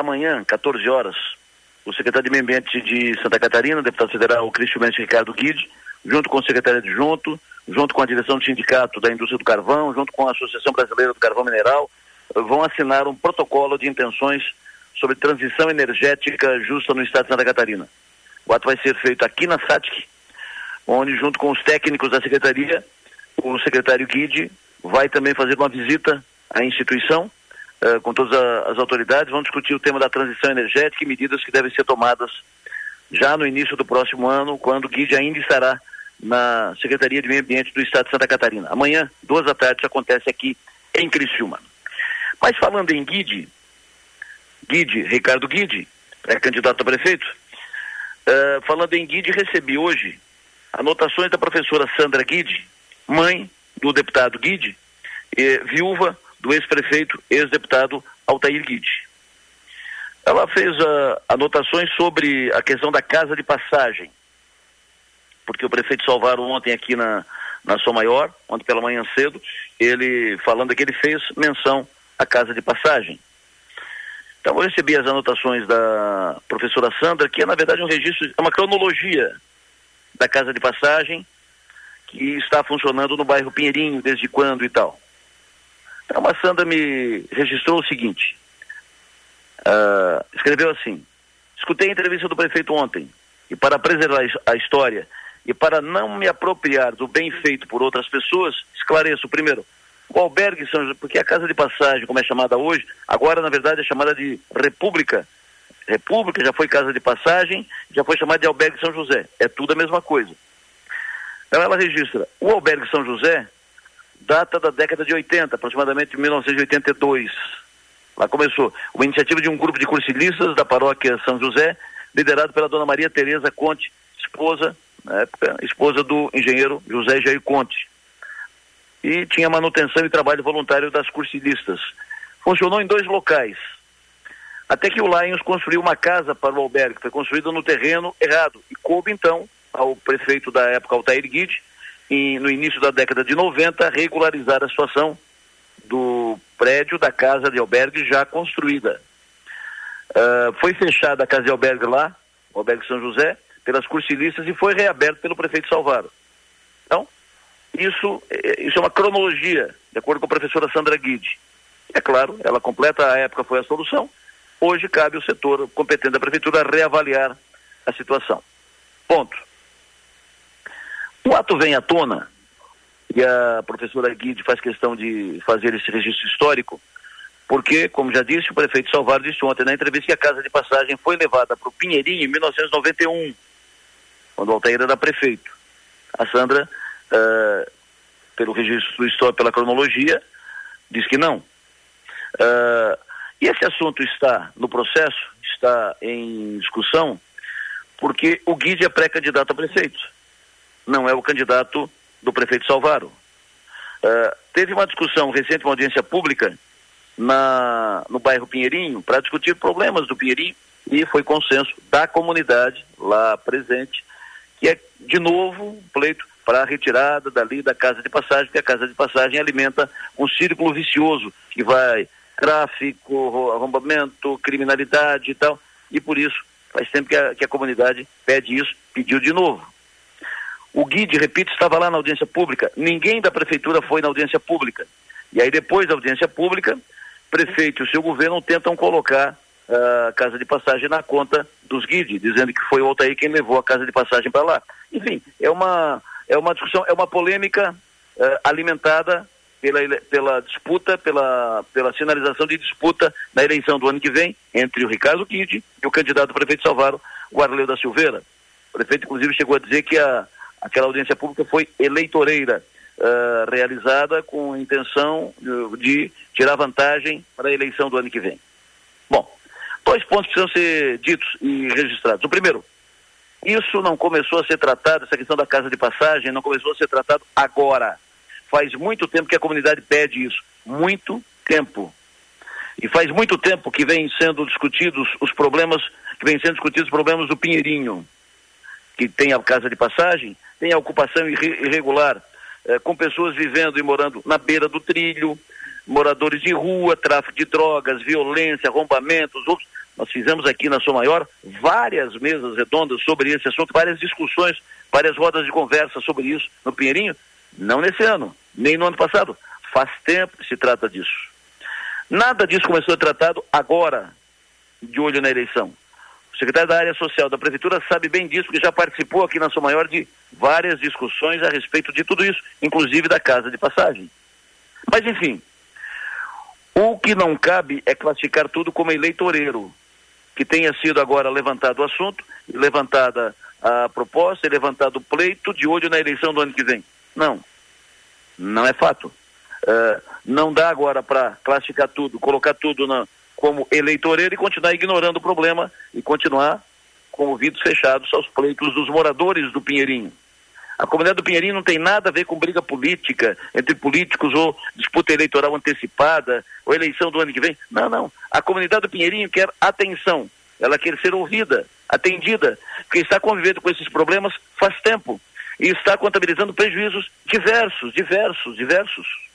amanhã, 14 horas, o secretário de Meio Ambiente de Santa Catarina, deputado federal Cristian Mendes Ricardo Guide, junto com o secretário adjunto, junto com a direção do Sindicato da Indústria do Carvão, junto com a Associação Brasileira do Carvão Mineral, vão assinar um protocolo de intenções sobre transição energética justa no estado de Santa Catarina. O ato vai ser feito aqui na SATIC, onde, junto com os técnicos da secretaria, o secretário Guide vai também fazer uma visita à instituição, uh, com todas as autoridades, vão discutir o tema da transição energética e medidas que devem ser tomadas já no início do próximo ano, quando o Guide ainda estará na Secretaria de Meio Ambiente do Estado de Santa Catarina. Amanhã, duas da tarde, isso acontece aqui em Criciúma. Mas falando em Guide, Guide, Ricardo Guide, é candidato a prefeito, uh, falando em Guide, recebi hoje anotações da professora Sandra Guide, mãe do deputado Guide, e viúva do ex-prefeito, ex-deputado Altair Guide. Ela fez uh, anotações sobre a questão da casa de passagem, porque o prefeito Salvaro ontem aqui na, na Sua Maior, ontem pela manhã cedo, ele falando que ele fez menção à casa de passagem. Então eu recebi as anotações da professora Sandra, que é na verdade um registro, é uma cronologia da casa de passagem que está funcionando no bairro Pinheirinho, desde quando e tal. Então a Sandra me registrou o seguinte, uh, escreveu assim, escutei a entrevista do prefeito ontem, e para preservar a história e para não me apropriar do bem feito por outras pessoas, esclareço primeiro, o albergue São José, porque a casa de passagem, como é chamada hoje, agora na verdade é chamada de República. República já foi casa de passagem, já foi chamada de albergue São José. É tudo a mesma coisa. Então ela registra, o albergue São José data da década de 80, aproximadamente 1982. Lá começou uma iniciativa de um grupo de cursilistas da paróquia São José, liderado pela dona Maria Tereza Conte, esposa na época, esposa do engenheiro José Jair Conte. E tinha manutenção e trabalho voluntário das cursilistas. Funcionou em dois locais. Até que o Lions construiu uma casa para o albergue, foi construída no terreno errado. E coube então ao prefeito da época, Altair Guide, e, no início da década de 90, regularizar a situação do prédio da casa de albergue já construída. Uh, foi fechada a casa de albergue lá, o albergue São José, pelas cursilistas e foi reaberto pelo prefeito Salvaro. Então, isso, é, isso é uma cronologia, de acordo com a professora Sandra Guide. É claro, ela completa, a época foi a solução, hoje cabe ao setor competente da prefeitura reavaliar a situação. Ponto. O ato vem à tona, e a professora Guide faz questão de fazer esse registro histórico, porque, como já disse, o prefeito Salvaro disse ontem na entrevista que a casa de passagem foi levada para o Pinheirinho em 1991 quando o Altair era prefeito. A Sandra, uh, pelo registro histórico, pela cronologia, diz que não. Uh, e esse assunto está no processo, está em discussão, porque o Guide é pré-candidato a prefeito, não é o candidato do prefeito Salvaro. Uh, teve uma discussão recente, uma audiência pública, na, no bairro Pinheirinho, para discutir problemas do Pinheirinho, e foi consenso da comunidade lá presente que é, de novo, um pleito para a retirada dali da casa de passagem, porque a casa de passagem alimenta um círculo vicioso que vai tráfico, arrombamento, criminalidade e tal, e por isso faz tempo que a, que a comunidade pede isso, pediu de novo. O Guide, repito, estava lá na audiência pública, ninguém da prefeitura foi na audiência pública. E aí depois da audiência pública, prefeito e o seu governo tentam colocar a casa de passagem na conta dos guides, dizendo que foi o Altair quem levou a casa de passagem para lá. Enfim, é uma, é uma discussão, é uma polêmica uh, alimentada pela, pela disputa, pela, pela sinalização de disputa na eleição do ano que vem entre o Ricardo Guide e o candidato prefeito Salvaro, o Arleu da Silveira. O prefeito, inclusive, chegou a dizer que a, aquela audiência pública foi eleitoreira, uh, realizada com a intenção de, de tirar vantagem para a eleição do ano que vem. Bom, Dois pontos precisam ser ditos e registrados. O primeiro, isso não começou a ser tratado, essa questão da casa de passagem não começou a ser tratado agora. Faz muito tempo que a comunidade pede isso. Muito tempo. E faz muito tempo que vem sendo discutidos os problemas, que vem sendo discutidos os problemas do Pinheirinho, que tem a casa de passagem, tem a ocupação irregular, eh, com pessoas vivendo e morando na beira do trilho, moradores de rua, tráfico de drogas, violência, arrombamentos, outros Nós fizemos aqui na Sua Maior várias mesas redondas sobre esse assunto, várias discussões, várias rodas de conversa sobre isso no Pinheirinho. Não nesse ano, nem no ano passado. Faz tempo que se trata disso. Nada disso começou a ser tratado agora, de olho na eleição. O secretário da área social da prefeitura sabe bem disso, porque já participou aqui na Sua Maior de várias discussões a respeito de tudo isso, inclusive da casa de passagem. Mas, enfim, o que não cabe é classificar tudo como eleitoreiro, que tenha sido agora levantado o assunto, levantada a proposta levantado o pleito de olho na eleição do ano que vem. Não, não é fato. Uh, não dá agora para classificar tudo, colocar tudo na, como eleitoreiro e continuar ignorando o problema e continuar com ouvidos fechados aos pleitos dos moradores do Pinheirinho. A comunidade do Pinheirinho não tem nada a ver com briga política entre políticos ou disputa eleitoral antecipada ou eleição do ano que vem. Não, não. A comunidade do Pinheirinho quer atenção. Ela quer ser ouvida, atendida, porque está convivendo com esses problemas faz tempo e está contabilizando prejuízos diversos, diversos, diversos.